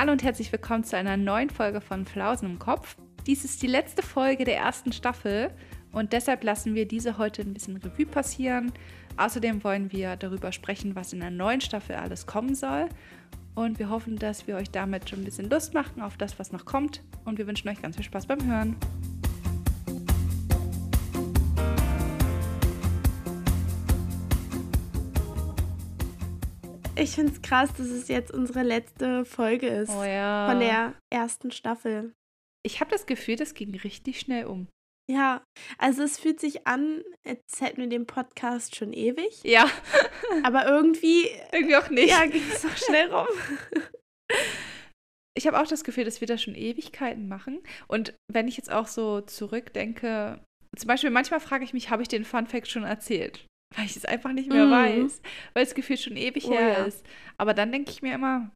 Hallo und herzlich willkommen zu einer neuen Folge von Flausen im Kopf. Dies ist die letzte Folge der ersten Staffel und deshalb lassen wir diese heute ein bisschen Revue passieren. Außerdem wollen wir darüber sprechen, was in der neuen Staffel alles kommen soll. Und wir hoffen, dass wir euch damit schon ein bisschen Lust machen auf das, was noch kommt. Und wir wünschen euch ganz viel Spaß beim Hören. Ich finde es krass, dass es jetzt unsere letzte Folge ist Oh ja. von der ersten Staffel. Ich habe das Gefühl, das ging richtig schnell um. Ja, also es fühlt sich an, als hätten wir den Podcast schon ewig, Ja, aber irgendwie, irgendwie auch nicht. ja, ging es doch schnell rum. Ich habe auch das Gefühl, dass wir das schon Ewigkeiten machen. Und wenn ich jetzt auch so zurückdenke, zum Beispiel manchmal frage ich mich, habe ich den Fun Fact schon erzählt? Weil ich es einfach nicht mehr Mhm. weiß, weil das Gefühl schon ewig Oh her ja. ist. Aber dann denke ich mir immer,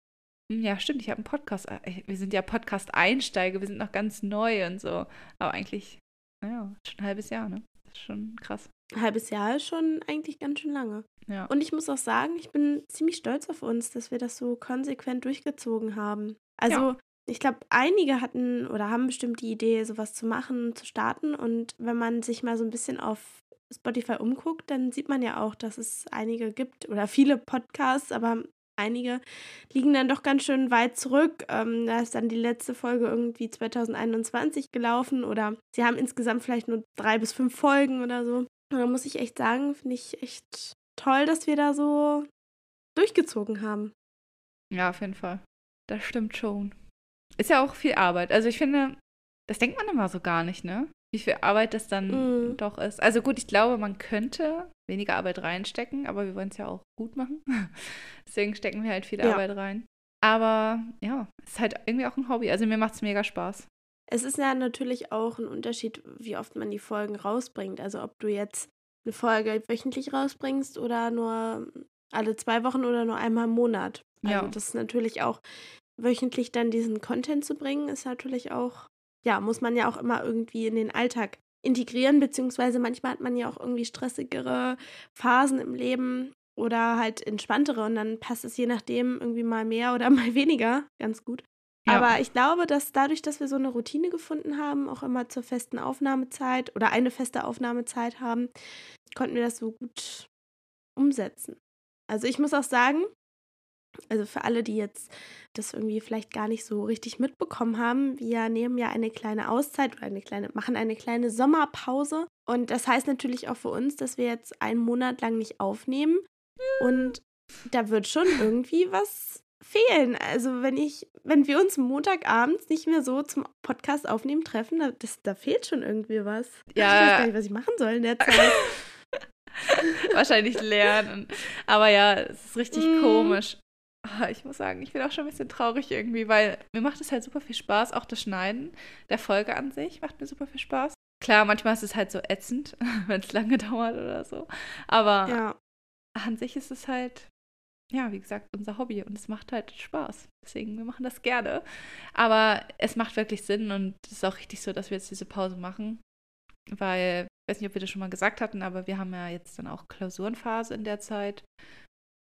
hm, ja, stimmt, ich habe einen Podcast. äh, Wir sind ja Podcast-Einsteiger, wir sind noch ganz neu und so. Aber eigentlich, naja, schon ein halbes Jahr, ne? Das ist schon krass. Ein halbes Jahr ist schon eigentlich ganz schön lange. Ja. Und ich muss auch sagen, ich bin ziemlich stolz auf uns, dass wir das so konsequent durchgezogen haben. Also, ich glaube, einige hatten oder haben bestimmt die Idee, sowas zu machen, zu starten. Und wenn man sich mal so ein bisschen auf Spotify umguckt, dann sieht man ja auch, dass es einige gibt oder viele Podcasts, aber einige liegen dann doch ganz schön weit zurück. Ähm, da ist dann die letzte Folge irgendwie 2021 gelaufen oder sie haben insgesamt vielleicht nur drei bis fünf Folgen oder so. Und da muss ich echt sagen, finde ich echt toll, dass wir da so durchgezogen haben. Ja, auf jeden Fall. Das stimmt schon. Ist ja auch viel Arbeit. Also ich finde, das denkt man immer so gar nicht, ne? Wie viel Arbeit das dann Mhm. doch ist. Also gut, ich glaube, man könnte weniger Arbeit reinstecken, aber wir wollen es ja auch gut machen. Deswegen stecken wir halt viel Ja. Arbeit rein. Aber ja, es ist halt irgendwie auch ein Hobby. Also mir macht es mega Spaß. Es ist ja natürlich auch ein Unterschied, wie oft man die Folgen rausbringt. Also ob du jetzt eine Folge wöchentlich rausbringst oder nur alle zwei Wochen oder nur einmal im Monat. Also Ja. das ist natürlich auch wöchentlich dann diesen Content zu bringen, ist natürlich auch, ja, muss man ja auch immer irgendwie in den Alltag integrieren, beziehungsweise manchmal hat man ja auch irgendwie stressigere Phasen im Leben oder halt entspanntere und dann passt es je nachdem irgendwie mal mehr oder mal weniger ganz gut. Ja. Aber ich glaube, dass dadurch, dass wir so eine Routine gefunden haben, auch immer zur festen Aufnahmezeit oder eine feste Aufnahmezeit haben, konnten wir das so gut umsetzen. Also ich muss auch sagen, also für alle, die jetzt das irgendwie vielleicht gar nicht so richtig mitbekommen haben, wir nehmen ja eine kleine Auszeit oder eine kleine, machen eine kleine Sommerpause. Und das heißt natürlich auch für uns, dass wir jetzt einen Monat lang nicht aufnehmen. Und da wird schon irgendwie was fehlen. Also wenn ich, wenn wir uns Montagabends nicht mehr so zum Podcast aufnehmen treffen, da, das, da fehlt schon irgendwie was. Ja. Ich weiß gar nicht, was ich machen soll in der Zeit. Wahrscheinlich lernen. Aber ja, es ist richtig Mm. komisch. Ah, Ich muss sagen, ich bin auch schon ein bisschen traurig irgendwie, weil mir macht es halt super viel Spaß. Auch das Schneiden der Folge an sich macht mir super viel Spaß. Klar, manchmal ist es halt so ätzend, wenn es lange dauert oder so. Aber ja. an sich ist es halt, ja, wie gesagt, unser Hobby und es macht halt Spaß. Deswegen, wir machen das gerne. Aber es macht wirklich Sinn und es ist auch richtig so, dass wir jetzt diese Pause machen. Weil, ich weiß nicht, ob wir das schon mal gesagt hatten, aber wir haben ja jetzt dann auch Klausurenphase in der Zeit.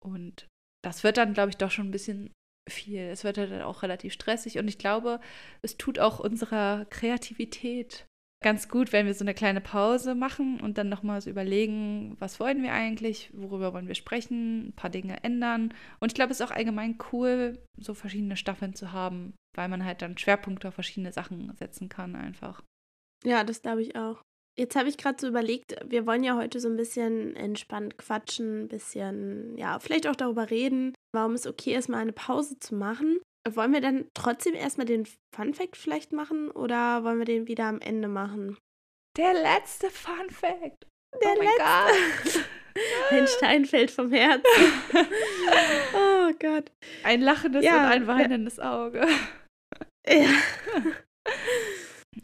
Und das wird dann, glaube ich, doch schon ein bisschen viel. Es wird halt dann auch relativ stressig und ich glaube, es tut auch unserer Kreativität ganz gut, wenn wir so eine kleine Pause machen und dann nochmal so überlegen, was wollen wir eigentlich, worüber wollen wir sprechen, ein paar Dinge ändern. Und ich glaube, es ist auch allgemein cool, so verschiedene Staffeln zu haben, weil man halt dann Schwerpunkte auf verschiedene Sachen setzen kann einfach. Ja, das glaube ich auch. Jetzt habe ich gerade so überlegt, wir wollen ja heute so ein bisschen entspannt quatschen, ein bisschen, ja, vielleicht auch darüber reden, warum es okay ist, mal eine Pause zu machen. Wollen wir dann trotzdem erstmal den Fun Fact vielleicht machen oder wollen wir den wieder am Ende machen? Der letzte Fun Fact. Der oh letzte. Gott. Ein Stein fällt vom Herzen. oh Gott. Ein lachendes Ja, und ein weinendes Auge. Ja.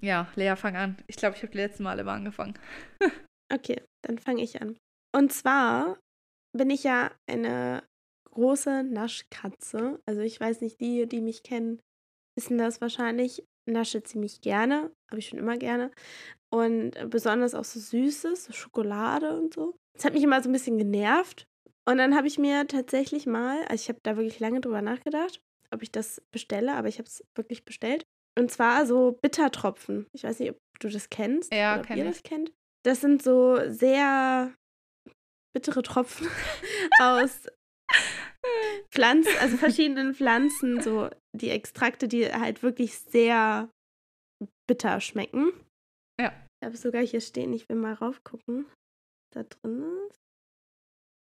Ja, Lea, fang an. Ich glaube, ich habe die letzten Mal immer angefangen. Okay, dann fange ich an. Und zwar bin ich ja eine große Naschkatze. Also ich weiß nicht, die, die mich kennen, wissen das wahrscheinlich. Nasche ziemlich gerne, habe ich schon immer gerne. Und besonders auch so Süßes, so Schokolade und so. Das hat mich immer so ein bisschen genervt. Und dann habe ich mir tatsächlich mal, also ich habe da wirklich lange drüber nachgedacht, ob ich das bestelle, aber ich habe es wirklich bestellt. Und zwar so Bittertropfen. Ich weiß nicht, ob du das kennst. Ja, oder ob ihr ich. das kennt. Das sind so sehr bittere Tropfen aus Pflanzen, also verschiedenen Pflanzen, so die Extrakte, die halt wirklich sehr bitter schmecken. Ja. Ich habe es sogar hier stehen, ich will mal raufgucken, was da drin ist.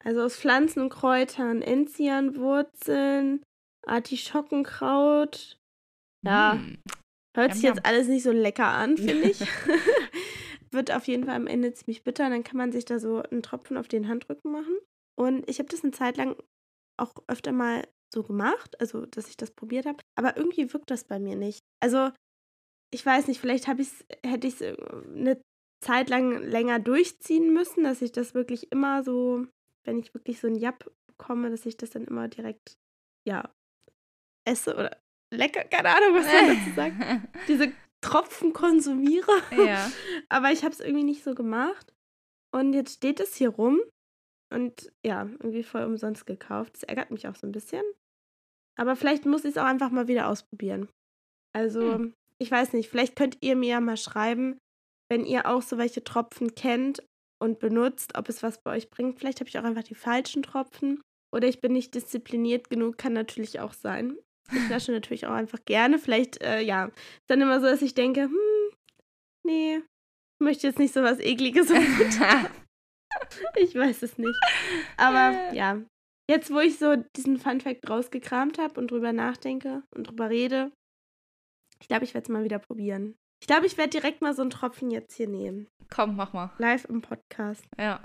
Also aus Pflanzen und Kräutern, Enzianwurzeln, Artischockenkraut. Ja, Mm. Hört sich jetzt alles nicht so lecker an, finde ich. Wird auf jeden Fall am Ende ziemlich bitter. Dann kann man sich da so einen Tropfen auf den Handrücken machen. Und ich habe das eine Zeit lang auch öfter mal so gemacht, also dass ich das probiert habe. Aber irgendwie wirkt das bei mir nicht. Also ich weiß nicht, vielleicht habe ich's, hätte ich es eine Zeit lang länger durchziehen müssen, dass ich das wirklich immer so, wenn ich wirklich so ein Jap bekomme, dass ich das dann immer direkt, ja, esse oder lecker, keine Ahnung, was man dazu sagt, diese Tropfen konsumiere. ja. Aber ich habe es irgendwie nicht so gemacht. Und jetzt steht es hier rum und ja, irgendwie voll umsonst gekauft. Das ärgert mich auch so ein bisschen. Aber vielleicht muss ich es auch einfach mal wieder ausprobieren. Also, Hm. ich weiß nicht, vielleicht könnt ihr mir ja mal schreiben, wenn ihr auch so welche Tropfen kennt und benutzt, ob es was bei euch bringt. Vielleicht habe ich auch einfach die falschen Tropfen. Oder ich bin nicht diszipliniert genug, kann natürlich auch sein. Ich nasche natürlich auch einfach gerne. Vielleicht, äh, ja, ist dann immer so, dass ich denke, hm, nee, ich möchte jetzt nicht so was Ekliges. Ich weiß es nicht. Aber ja, jetzt wo ich so diesen Funfact rausgekramt habe und drüber nachdenke und drüber rede, ich glaube, ich werde es mal wieder probieren. Ich glaube, ich werde direkt mal so einen Tropfen jetzt hier nehmen. Komm, mach mal. Live im Podcast. Ja.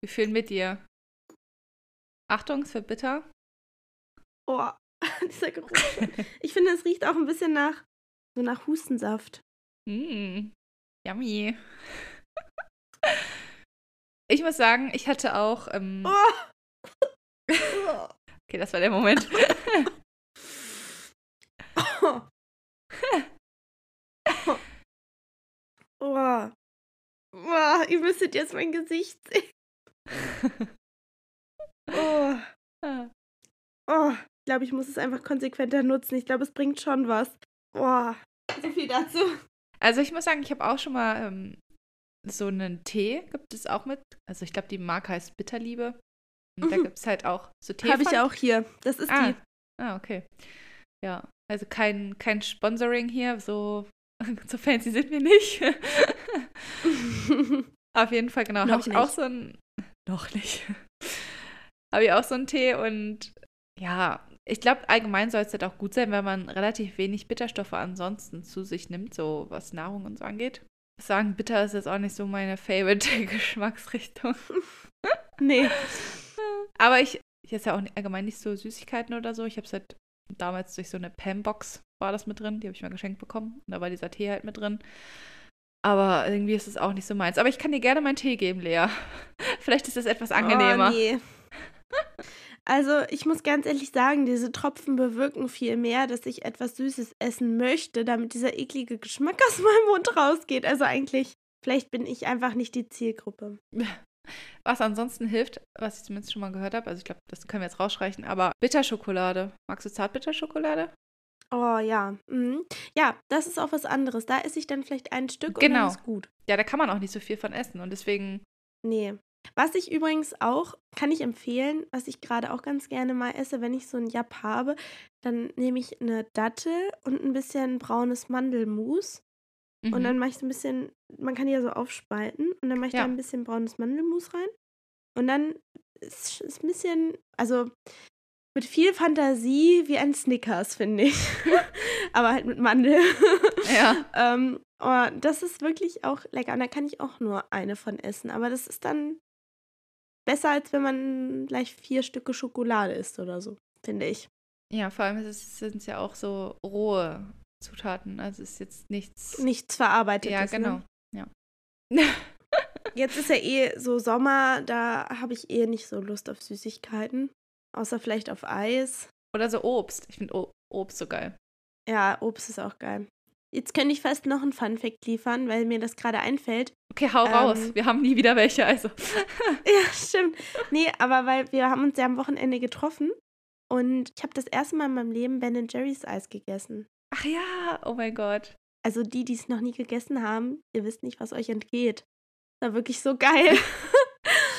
Wir fühlen mit dir. Achtung, es wird bitter. Oh, dieser Geruch. Ich finde, es riecht auch ein bisschen nach so nach Hustensaft. Mm, yummy. Ich muss sagen, ich hatte auch. Ähm, Oh. okay, das war der Moment. Oh. Oh. Oh, ihr müsstet jetzt mein Gesicht sehen. Oh. Oh. Ich glaube, ich muss es einfach konsequenter nutzen. Ich glaube, es bringt schon was. Oh. So viel dazu. Also ich muss sagen, ich habe auch schon mal ähm, so einen Tee, gibt es auch mit. Also ich glaube, die Marke heißt Bitterliebe. Und da Mhm. gibt es halt auch so Tee. Habe ich auch hier. Das ist Ah. ah, okay. Ja, also kein, kein Sponsoring hier, so, so fancy sind wir nicht. die. Auf jeden Fall, genau. Habe ich auch nicht. so ein. Noch nicht. Habe ich auch so einen Tee und ja, ich glaube, allgemein soll es halt auch gut sein, wenn man relativ wenig Bitterstoffe ansonsten zu sich nimmt, so was Nahrung und so angeht. Sagen, bitter ist jetzt auch nicht so meine favorite Geschmacksrichtung. nee. Aber ich, ich esse ja auch allgemein nicht so Süßigkeiten oder so. Ich habe es halt damals durch so eine Pam-Box war das mit drin. Die habe ich mal geschenkt bekommen. Und da war dieser Tee halt mit drin. Aber irgendwie ist es auch nicht so meins. Aber ich kann dir gerne meinen Tee geben, Lea. Vielleicht ist das etwas angenehmer. Oh, nee. Also, ich muss ganz ehrlich sagen, diese Tropfen bewirken viel mehr, dass ich etwas Süßes essen möchte, damit dieser eklige Geschmack aus meinem Mund rausgeht. Also eigentlich, vielleicht bin ich einfach nicht die Zielgruppe. Was ansonsten hilft, was ich zumindest schon mal gehört habe, also ich glaube, das können wir jetzt rausstreichen, aber Bitterschokolade. Magst du Zartbitterschokolade? Oh ja. Mhm. Ja, das ist auch was anderes. Da esse ich dann vielleicht ein Stück und Genau. dann ist gut. Ja, da kann man auch nicht so viel von essen und deswegen, Nee. Was ich übrigens auch, kann ich empfehlen, was ich gerade auch ganz gerne mal esse, wenn ich so ein Jap habe, dann nehme ich eine Dattel und ein bisschen braunes Mandelmus. Und mhm. dann mache ich so ein bisschen, man kann die ja so aufspalten und dann mache ich Ja. da ein bisschen braunes Mandelmus rein. Und dann ist es ein bisschen, also mit viel Fantasie wie ein Snickers, finde ich. Aber halt mit Mandel. ja. ähm, oh, das ist wirklich auch lecker. Und da kann ich auch nur eine von essen. Aber das ist dann besser, als wenn man gleich vier Stücke Schokolade isst oder so, finde ich. Ja, vor allem sind es ja auch so rohe Zutaten. Also es ist jetzt nichts. Nichts verarbeitet. ja, genau. Ne? Ja. Jetzt ist ja eh so Sommer, da habe ich eh nicht so Lust auf Süßigkeiten. Außer vielleicht auf Eis. Oder so Obst. Ich finde Obst so geil. Ja, Obst ist auch geil. Jetzt könnte ich fast noch einen Funfact liefern, weil mir das gerade einfällt. Okay, hau Ähm. raus. Wir haben nie wieder welche, also. Ja, stimmt. Nee, aber weil wir haben uns ja am Wochenende getroffen Und ich habe das erste Mal in meinem Leben Ben Jerry's Eis gegessen. Ach ja, oh mein Gott. Also die, die es noch nie gegessen haben, ihr wisst nicht, was euch entgeht. Das war wirklich so geil.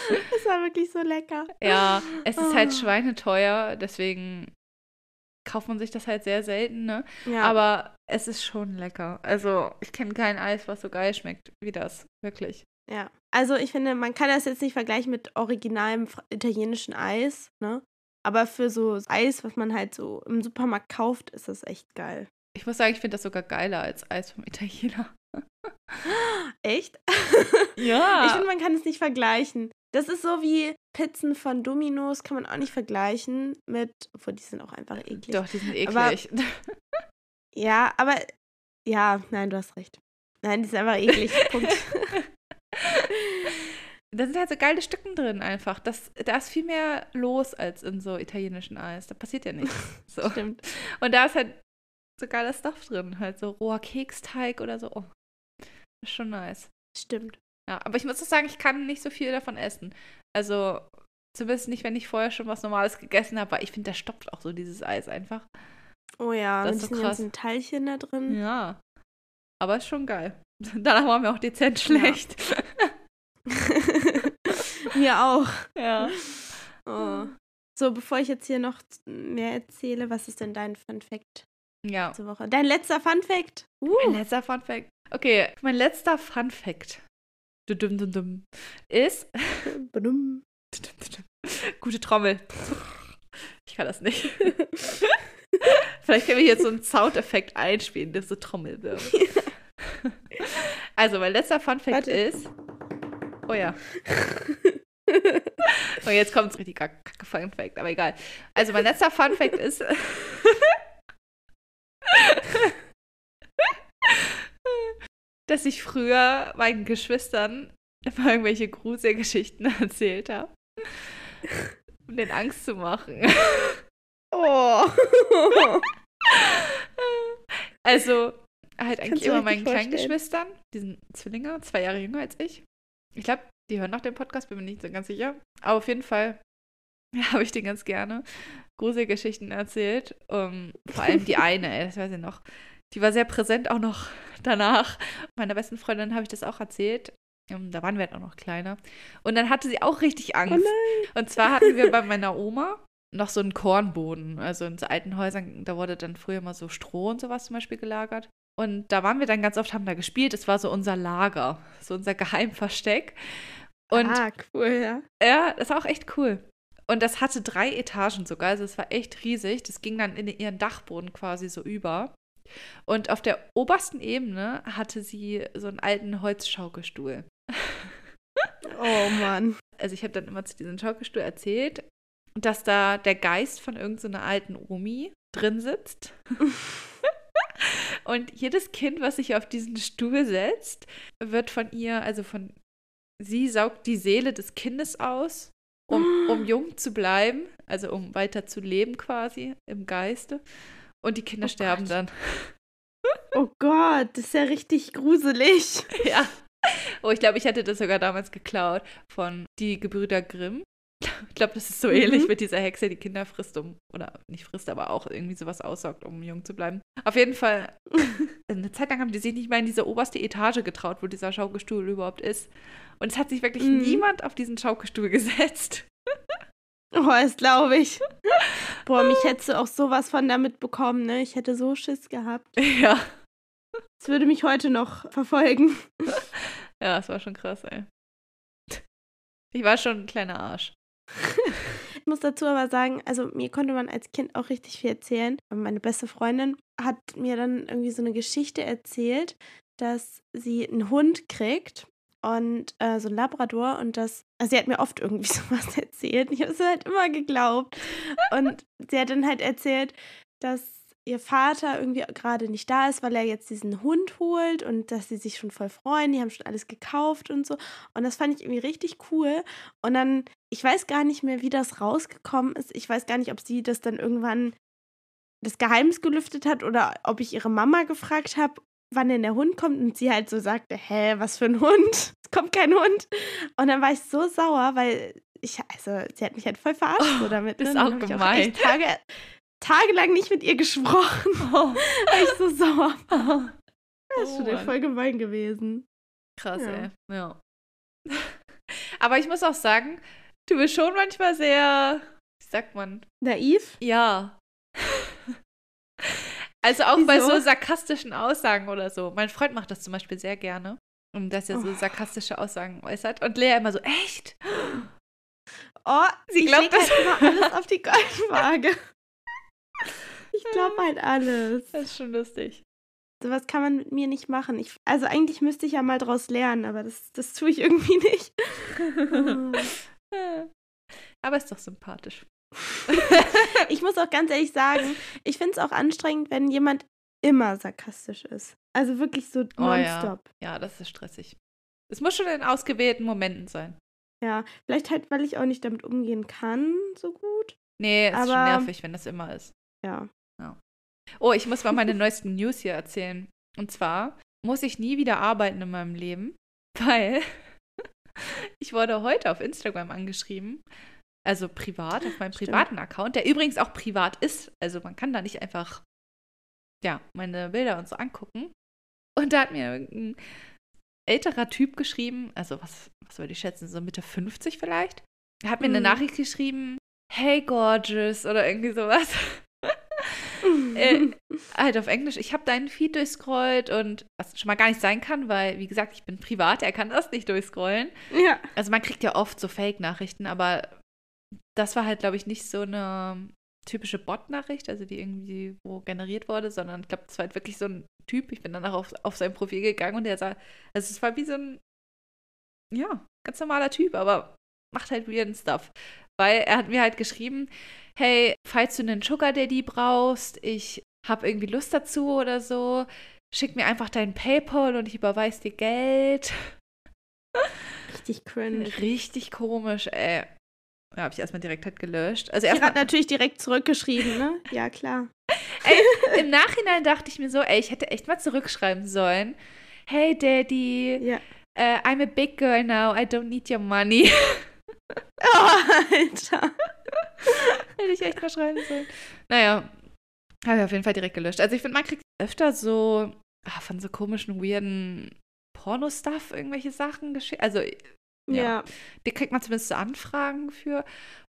Es war wirklich so lecker. Ja, es ist halt Oh. schweineteuer, deswegen kauft man sich das halt sehr selten, ne? Ja, Aber es ist schon lecker. Also, ich kenne kein Eis, was so geil schmeckt wie das. Wirklich. ja. Also ich finde, man kann das jetzt nicht vergleichen mit originalem italienischen Eis, ne? Aber für so Eis, was man halt so im Supermarkt kauft, ist das echt geil. Ich muss sagen, ich finde das sogar geiler als Eis vom Italiener. Echt? Ja. Ich finde, man kann es nicht vergleichen. Das ist so wie Pizzen von Domino's, kann man auch nicht vergleichen mit, obwohl die sind auch einfach eklig. Doch, die sind Aber- eklig. Ja, aber ja, nein, du hast recht. Nein, die sind einfach eklig. Punkt. da sind halt so geile Stücken drin einfach. Das, da ist viel mehr los als in so italienischen Eis. Da passiert ja nichts. So. Stimmt. Und da ist halt so geiler Stuff drin. Halt so roher Keksteig oder so. Oh, ist schon nice. Stimmt. Ja, aber ich muss auch sagen, ich kann nicht so viel davon essen. Also, zumindest nicht, wenn ich vorher schon was Normales gegessen habe, weil ich finde, da stopft auch so dieses Eis einfach. Oh ja, Das mit ist so krass. ganzen Teilchen da drin. Ja. Aber ist schon geil. Danach war mir auch dezent schlecht. Mir auch. Ja. Oh. So, bevor ich jetzt hier noch mehr erzähle, was ist denn dein Fun Fact Ja. diese Woche? Dein letzter Fun Fact? Mein Uh, letzter Fun Fact. Okay, mein letzter Fun Fact. Ist. Gute Trommel. Ich kann das nicht. Vielleicht können wir jetzt so einen Soundeffekt einspielen, der so Trommel wird. Also, mein letzter Fun Fact Warte. ist. Oh ja. Und jetzt kommt es richtig kacke Fun Fact, aber egal. Also, mein letzter Fun Fact ist. Dass ich früher meinen Geschwistern immer irgendwelche Gruselgeschichten erzählt habe. Um denen Angst zu machen. oh. Also, halt eigentlich immer meinen kleinen. Geschwistern, die sind Zwillinge, zwei Jahre jünger als ich. Ich glaube, die hören noch den Podcast, bin mir nicht so ganz sicher. Aber auf jeden Fall habe ich denen ganz gerne Gruselgeschichten erzählt. Um, vor allem die eine, ey, das weiß ich noch. Die war sehr präsent auch noch danach. Meiner besten Freundin habe ich das auch erzählt. Um, da waren wir halt auch noch kleiner. Und dann hatte sie auch richtig Oh Angst. nein. Und zwar hatten wir bei meiner Oma noch so einen Kornboden. Also in so alten Häusern, da wurde dann früher mal so Stroh und sowas zum Beispiel gelagert. Und da waren wir dann ganz oft, haben da gespielt. Es war so unser Lager, so unser Geheimversteck. Und ah, cool, ja. ja, das war auch echt cool. Und das hatte drei Etagen sogar, also es war echt riesig. Das ging dann in ihren Dachboden quasi so über. Und auf der obersten Ebene hatte sie so einen alten Holzschaukelstuhl. Oh Mann. also ich habe dann immer zu diesem Schaukelstuhl erzählt, dass da der Geist von irgendeiner alten Omi drin sitzt. Und jedes Kind, was sich auf diesen Stuhl setzt, wird von ihr, also von sie saugt die Seele des Kindes aus, um, um jung zu bleiben, also um weiter zu leben quasi im Geiste. Und die Kinder Oh sterben Gott. dann. Oh Gott, das ist ja richtig gruselig. ja. Oh, ich glaube, ich hätte das sogar damals geklaut von die Gebrüder Grimm. Ich glaube, das ist so ähnlich Mhm. mit dieser Hexe, die Kinder frisst, um, oder nicht frisst, aber auch irgendwie sowas aussaugt, um jung zu bleiben. Auf jeden Fall, eine Zeit lang haben die sich nicht mal in diese oberste Etage getraut, wo dieser Schaukelstuhl überhaupt ist. Und es hat sich wirklich Mhm. niemand auf diesen Schaukelstuhl gesetzt. Oh, das glaube ich. Boah, mich hättest du auch sowas von damit bekommen, ne? Ich hätte so Schiss gehabt. ja. Das würde mich heute noch verfolgen. Ja, das war schon krass, ey. Ich war schon ein kleiner Arsch. Ich muss dazu aber sagen, also mir konnte man als Kind auch richtig viel erzählen. Meine beste Freundin hat mir dann irgendwie so eine Geschichte erzählt, dass sie einen Hund kriegt und äh, so ein Labrador und das, also sie hat mir oft irgendwie sowas erzählt. Ich habe es halt immer geglaubt. Und sie hat dann halt erzählt, dass ihr Vater irgendwie gerade nicht da ist, weil er jetzt diesen Hund holt und dass sie sich schon voll freuen. Die haben schon alles gekauft und so. Und das fand ich irgendwie richtig cool. Und dann, ich weiß gar nicht mehr, wie das rausgekommen ist. Ich weiß gar nicht, ob sie das dann irgendwann das Geheimnis gelüftet hat oder ob ich ihre Mama gefragt habe, wann denn der Hund kommt und sie halt so sagte, hä, was für ein Hund? Es kommt kein Hund. Und dann war ich so sauer, weil ich, also, sie hat mich halt voll verarscht so damit. ist ne? auch Dann hab ich gemein. echt Tage, tagelang nicht mit ihr gesprochen. Oh. War ich so sauer. Das ist Oh schon voll gemein gewesen. Krass, Ja. ey. Ja. Aber ich muss auch sagen, du bist schon manchmal sehr, wie sagt man, Naiv? ja. Also auch bei Wieso? so sarkastischen Aussagen oder so. Mein Freund macht das zum Beispiel sehr gerne. Und dass er so Oh. sarkastische Aussagen äußert. Und Lea immer so, echt? Oh, Sie ich glaubt das- halt immer alles auf die Goldwaage. Ich glaube halt alles. Das ist schon lustig. Sowas kann man mit mir nicht machen. Ich, also eigentlich müsste ich ja mal draus lernen, aber das, das tue ich irgendwie nicht. Aber ist doch sympathisch. Ich muss auch ganz ehrlich sagen, ich finde es auch anstrengend, wenn jemand immer sarkastisch ist. Also wirklich so Oh ja. nonstop. Ja, das ist stressig. Es muss schon in ausgewählten Momenten sein. ja. vielleicht halt, weil ich auch nicht damit umgehen kann, so gut. Nee, ist schon Aber- nervig, wenn das immer ist. Ja. Oh, ich muss mal meine neuesten News hier erzählen. Und zwar muss ich nie wieder arbeiten in meinem Leben, weil ich wurde heute auf Instagram angeschrieben. Also privat, auf meinem Stimmt. privaten Account, der übrigens auch privat ist. Also man kann da nicht einfach, ja, meine Bilder und so angucken. Und da hat mir ein älterer Typ geschrieben, also was, was würde ich schätzen, so Mitte 50 vielleicht. Er hat mir eine Mhm. Nachricht geschrieben, hey gorgeous oder irgendwie sowas. Äh, halt auf Englisch. Ich habe deinen Feed durchscrollt und was schon mal gar nicht sein kann, weil, wie gesagt, ich bin privat, er kann das nicht durchscrollen. ja. Also man kriegt ja oft so Fake-Nachrichten, aber das war halt, glaube ich, nicht so eine typische Bot-Nachricht, also die irgendwie wo generiert wurde, sondern ich glaube, das war halt wirklich so ein Typ. Ich bin danach auf, auf sein Profil gegangen und der sah, also es war wie so ein, ja, ganz normaler Typ, aber macht halt weirden Stuff. Weil er hat mir halt geschrieben, hey, falls du einen Sugar Daddy brauchst, ich habe irgendwie Lust dazu oder so, schick mir einfach dein Paypal und ich überweise dir Geld. Richtig cringe. Richtig komisch, ey. Ja, habe ich erstmal direkt halt gelöscht. Also erstmal, hat natürlich direkt zurückgeschrieben, ne? Ja, klar. ey, im Nachhinein dachte ich mir so, ey, ich hätte echt mal zurückschreiben sollen. Hey Daddy, Ja. äh, I'm a big girl now, I don't need your money. Oh, Alter. hätte ich echt mal schreiben sollen. Naja, habe ich auf jeden Fall direkt gelöscht. Also ich finde, man kriegt öfter so ah, von so komischen, weirden Porno-Stuff irgendwelche Sachen geschickt. Also Ja. Ja. die kriegt man zumindest Anfragen für.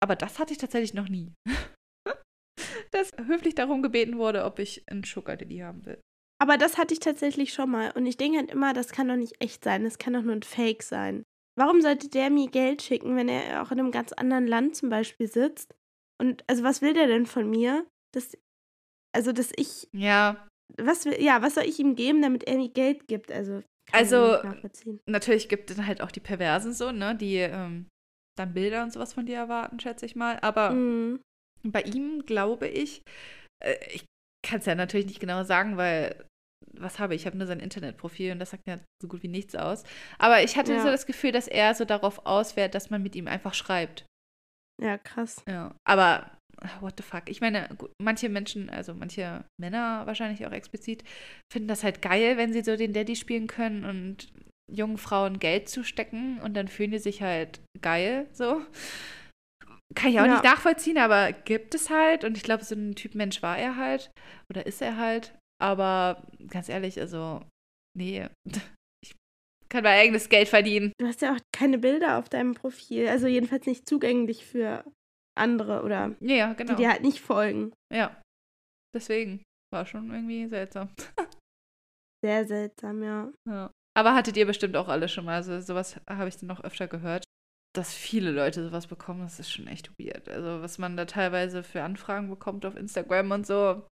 Aber das hatte ich tatsächlich noch nie. Dass höflich darum gebeten wurde, ob ich einen Sugar Daddy haben will. Aber das hatte ich tatsächlich schon mal. Und ich denke halt immer, das kann doch nicht echt sein. Das kann doch nur ein Fake sein. Warum sollte der mir Geld schicken, wenn er auch in einem ganz anderen Land zum Beispiel sitzt? Und also was will der denn von mir? Dass, also, dass ich, Ja, was will, ja, was soll ich ihm geben, damit er mir Geld gibt? Also, Also, natürlich gibt es dann halt auch die Perversen so, ne, die ähm, dann Bilder und sowas von dir erwarten, schätze ich mal. Aber Mhm. bei ihm glaube ich, äh, ich kann es ja natürlich nicht genau sagen, weil was habe ich? Ich habe nur sein Internetprofil und das sagt ja so gut wie nichts aus. Aber ich hatte Ja. so das Gefühl, dass er so darauf auswählt, dass man mit ihm einfach schreibt. Ja, krass. Ja. Aber what the fuck? Ich meine, gut, manche Menschen, also manche Männer wahrscheinlich auch explizit, finden das halt geil, wenn sie so den Daddy spielen können und jungen Frauen Geld zustecken und dann fühlen die sich halt geil, so. Kann ich auch Ja. nicht nachvollziehen, aber gibt es halt. Und ich glaube, so ein Typ Mensch war er halt. Oder ist er halt. Aber ganz ehrlich, also, nee. Ich kann mein eigenes Geld verdienen. Du hast ja auch keine Bilder auf deinem Profil. Also jedenfalls nicht zugänglich für andere oder Ja, genau. die dir halt nicht folgen. Ja. Deswegen. War schon irgendwie seltsam. Sehr seltsam, ja. Ja. Aber hattet ihr bestimmt auch alle schon mal. Also sowas habe ich dann noch öfter gehört. Dass viele Leute sowas bekommen, das ist schon echt weird. Also was man da teilweise für Anfragen bekommt auf Instagram und so.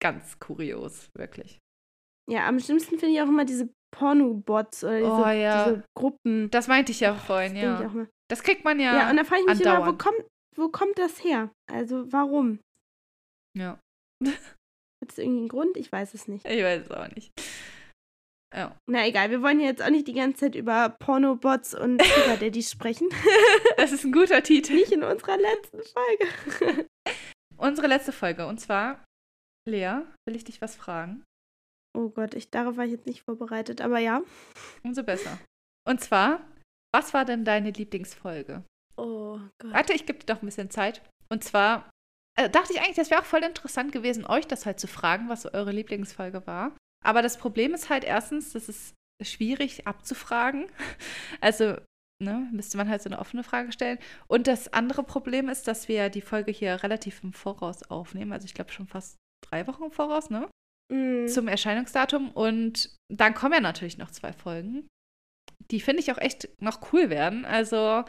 Ganz kurios, wirklich. Ja, am schlimmsten finde ich auch immer diese Porno-Bots oder diese, Oh, ja. diese Gruppen. Das meinte ich ja Oh, vorhin, das ja. Das kriegt man ja. Ja, und da frage ich mich immer, wo kommt, wo kommt das her? Also warum? ja. Hat es irgendwie einen Grund? Ich weiß es nicht. Ich weiß es auch nicht. Ja. Na egal, wir wollen ja jetzt auch nicht die ganze Zeit über Porno-Bots und Sugar Daddies sprechen. Das ist ein guter Titel. nicht in unserer letzten Folge. Unsere letzte Folge. Und zwar, Lea, will ich dich was fragen? Oh Gott, ich, darauf war ich jetzt nicht vorbereitet, aber ja. Umso besser. Und zwar, was war denn deine Lieblingsfolge? Oh. Gott. Warte, ich gebe dir doch ein bisschen Zeit. Und zwar äh, dachte ich eigentlich, das wäre auch voll interessant gewesen, euch das halt zu fragen, was so eure Lieblingsfolge war. Aber das Problem ist halt erstens, das ist schwierig abzufragen. Also, ne, müsste man halt so eine offene Frage stellen. Und das andere Problem ist, dass wir die Folge hier relativ im Voraus aufnehmen. Also ich glaube schon fast drei Wochen im Voraus, ne? Mm. Zum Erscheinungsdatum. Und dann kommen ja natürlich noch zwei Folgen. Die finde ich auch echt noch cool werden. Also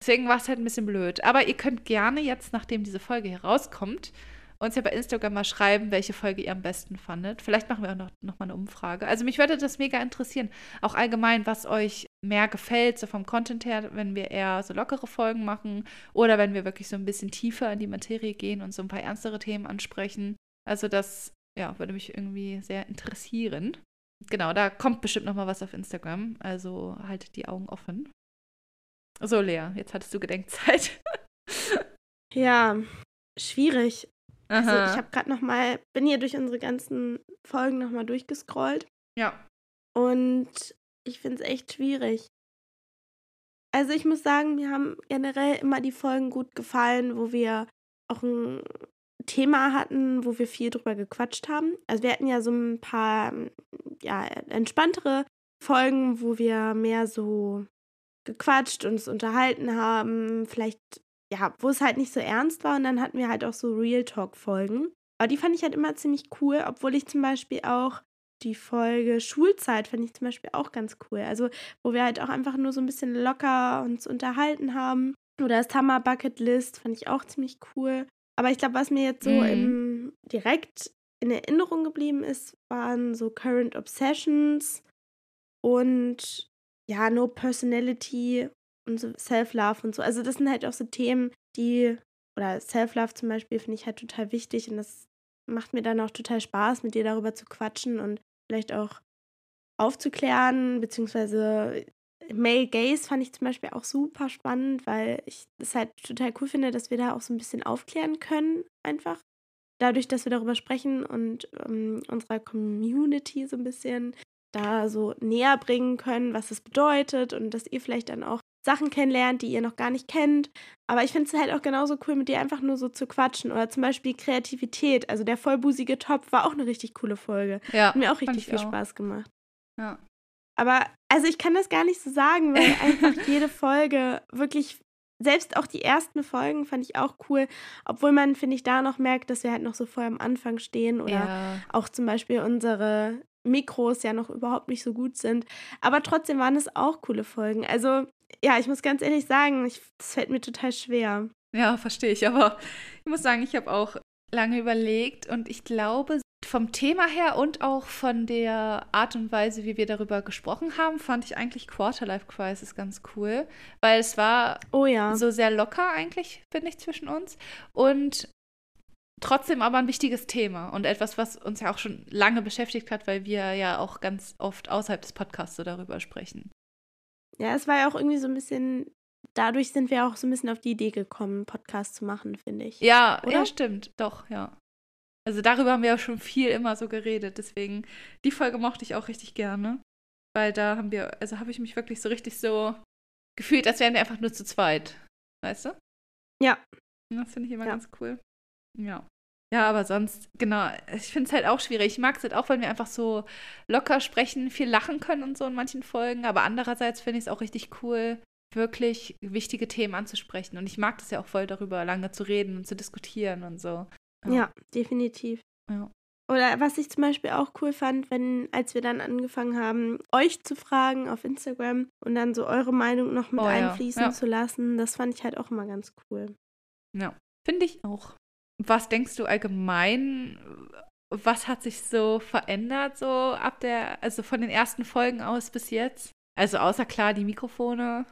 deswegen war es halt ein bisschen blöd. Aber ihr könnt gerne jetzt, nachdem diese Folge hier rauskommt, uns ja bei Instagram mal schreiben, welche Folge ihr am besten fandet. Vielleicht machen wir auch noch, noch mal eine Umfrage. Also mich würde das mega interessieren. Auch allgemein, was euch mehr gefällt, so vom Content her, wenn wir eher so lockere Folgen machen oder wenn wir wirklich so ein bisschen tiefer in die Materie gehen und so ein paar ernstere Themen ansprechen. Also das, ja, würde mich irgendwie sehr interessieren. Genau, da kommt bestimmt noch mal was auf Instagram. Also haltet die Augen offen. So, Lea, jetzt hattest du Gedenkzeit. Ja, schwierig. Also Aha. ich habe gerade noch mal, bin hier durch unsere ganzen Folgen noch mal durchgescrollt ja. und ich finde es echt schwierig. Also ich muss sagen, mir haben generell immer die Folgen gut gefallen, wo wir auch ein Thema hatten, wo wir viel drüber gequatscht haben. Also wir hatten ja so ein paar ja, entspanntere Folgen, wo wir mehr so gequatscht, uns unterhalten haben, vielleicht ja, wo es halt nicht so ernst war und dann hatten wir halt auch so Real Talk Folgen. Aber die fand ich halt immer ziemlich cool, obwohl ich zum Beispiel auch die Folge Schulzeit fand ich zum Beispiel auch ganz cool. Also, wo wir halt auch einfach nur so ein bisschen locker uns unterhalten haben. Oder das Summer Bucket List fand ich auch ziemlich cool. Aber ich glaube, was mir jetzt so Mhm. im, direkt in Erinnerung geblieben ist, waren so Current Obsessions und ja, No Personality und so Self-Love und so. Also das sind halt auch so Themen, die, oder Self-Love zum Beispiel finde ich halt total wichtig und das macht mir dann auch total Spaß, mit dir darüber zu quatschen und vielleicht auch aufzuklären, beziehungsweise Male Gaze fand ich zum Beispiel auch super spannend, weil ich es halt total cool finde, dass wir da auch so ein bisschen aufklären können, einfach. Dadurch, dass wir darüber sprechen und ähm, unserer Community so ein bisschen da so näher bringen können, was es bedeutet und dass ihr vielleicht dann auch Sachen kennenlernt, die ihr noch gar nicht kennt. Aber ich finde es halt auch genauso cool, mit dir einfach nur so zu quatschen. Oder zum Beispiel Kreativität. Also der vollbusige Topf war auch eine richtig coole Folge. Ja. Hat mir auch richtig ich viel auch. Spaß gemacht. Ja. Aber also ich kann das gar nicht so sagen, weil einfach jede Folge wirklich, selbst auch die ersten Folgen fand ich auch cool, obwohl man, finde ich, da noch merkt, dass wir halt noch so voll am Anfang stehen oder Ja. auch zum Beispiel unsere Mikros ja noch überhaupt nicht so gut sind. Aber trotzdem waren es auch coole Folgen. Also ja, ich muss ganz ehrlich sagen, das fällt mir total schwer. Ja, verstehe ich. Aber ich muss sagen, ich habe auch lange überlegt und ich glaube, vom Thema her und auch von der Art und Weise, wie wir darüber gesprochen haben, fand ich eigentlich Quarterlife Crisis ganz cool, weil es war Oh ja. so sehr locker eigentlich, finde ich, zwischen uns und trotzdem aber ein wichtiges Thema und etwas, was uns ja auch schon lange beschäftigt hat, weil wir ja auch ganz oft außerhalb des Podcasts so darüber sprechen. Ja, es war ja auch irgendwie so ein bisschen, dadurch sind wir auch so ein bisschen auf die Idee gekommen, einen Podcast zu machen, finde ich. Ja, Oder? ja, stimmt, doch, ja. Also darüber haben wir ja schon viel immer so geredet, deswegen die Folge mochte ich auch richtig gerne, weil da haben wir, also habe ich mich wirklich so richtig so gefühlt, als wären wir einfach nur zu zweit, weißt du? Ja. Das finde ich immer Ja. ganz cool. Ja. Ja, aber sonst, genau, ich finde es halt auch schwierig. Ich mag es halt auch, weil wir einfach so locker sprechen, viel lachen können und so in manchen Folgen, aber andererseits finde ich es auch richtig cool, wirklich wichtige Themen anzusprechen. Und ich mag das ja auch voll darüber, lange zu reden und zu diskutieren und so. Ja, definitiv. Ja. Oder was ich zum Beispiel auch cool fand, wenn, als wir dann angefangen haben, euch zu fragen auf Instagram und dann so eure Meinung noch mit Oh ja, einfließen ja. zu lassen, das fand ich halt auch immer ganz cool. Ja, finde ich auch. Was denkst du allgemein? Was hat sich so verändert, so ab der, also von den ersten Folgen aus bis jetzt? Also außer klar die Mikrofone.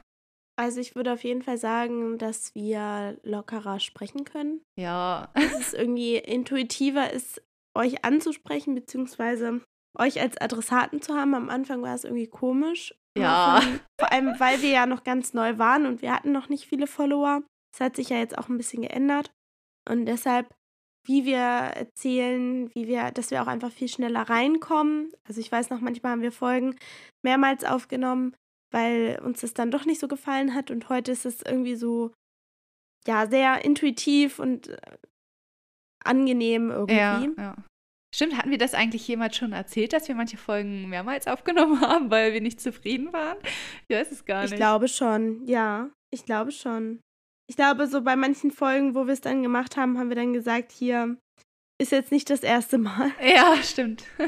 Also ich würde auf jeden Fall sagen, dass wir lockerer sprechen können. Ja. Dass es irgendwie intuitiver ist, euch anzusprechen, beziehungsweise euch als Adressaten zu haben. Am Anfang war es irgendwie komisch. Ja. Von, vor allem, weil wir ja noch ganz neu waren und wir hatten noch nicht viele Follower. Das hat sich ja jetzt auch ein bisschen geändert. Und deshalb, wie wir erzählen, wie wir, dass wir auch einfach viel schneller reinkommen. Also ich weiß noch, manchmal haben wir Folgen mehrmals aufgenommen, weil uns das dann doch nicht so gefallen hat. Und heute ist es irgendwie so ja, sehr intuitiv und äh, angenehm irgendwie. Ja, ja. Stimmt, hatten wir das eigentlich jemals schon erzählt, dass wir manche Folgen mehrmals aufgenommen haben, weil wir nicht zufrieden waren? Ich weiß es gar nicht. Ich glaube schon, ja. Ich glaube schon. Ich glaube, so bei manchen Folgen, wo wir es dann gemacht haben, haben wir dann gesagt, hier ist jetzt nicht das erste Mal. Ja, stimmt.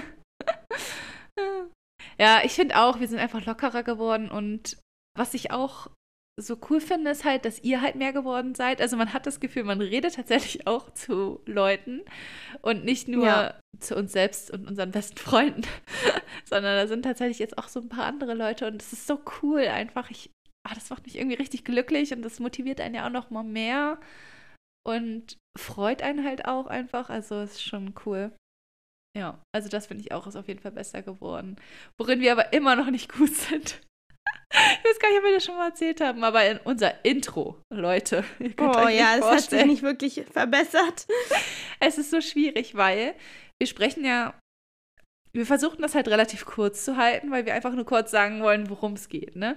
ja, ich finde auch, wir sind einfach lockerer geworden und was ich auch so cool finde, ist halt, dass ihr halt mehr geworden seid. Also man hat das Gefühl, man redet tatsächlich auch zu Leuten und nicht nur ja. zu uns selbst und unseren besten Freunden, sondern da sind tatsächlich jetzt auch so ein paar andere Leute und es ist so cool einfach. Ich, ach, das macht mich irgendwie richtig glücklich und das motiviert einen ja auch noch mal mehr und freut einen halt auch einfach. Also ist schon cool. Ja, also das finde ich auch, ist auf jeden Fall besser geworden. Worin wir aber immer noch nicht gut sind. Ich weiß gar nicht, ob wir das schon mal erzählt haben, aber in unser Intro, Leute. Oh ja, es hat sich nicht wirklich verbessert. Es ist so schwierig, weil wir sprechen ja, wir versuchen das halt relativ kurz zu halten, weil wir einfach nur kurz sagen wollen, worum es geht, ne?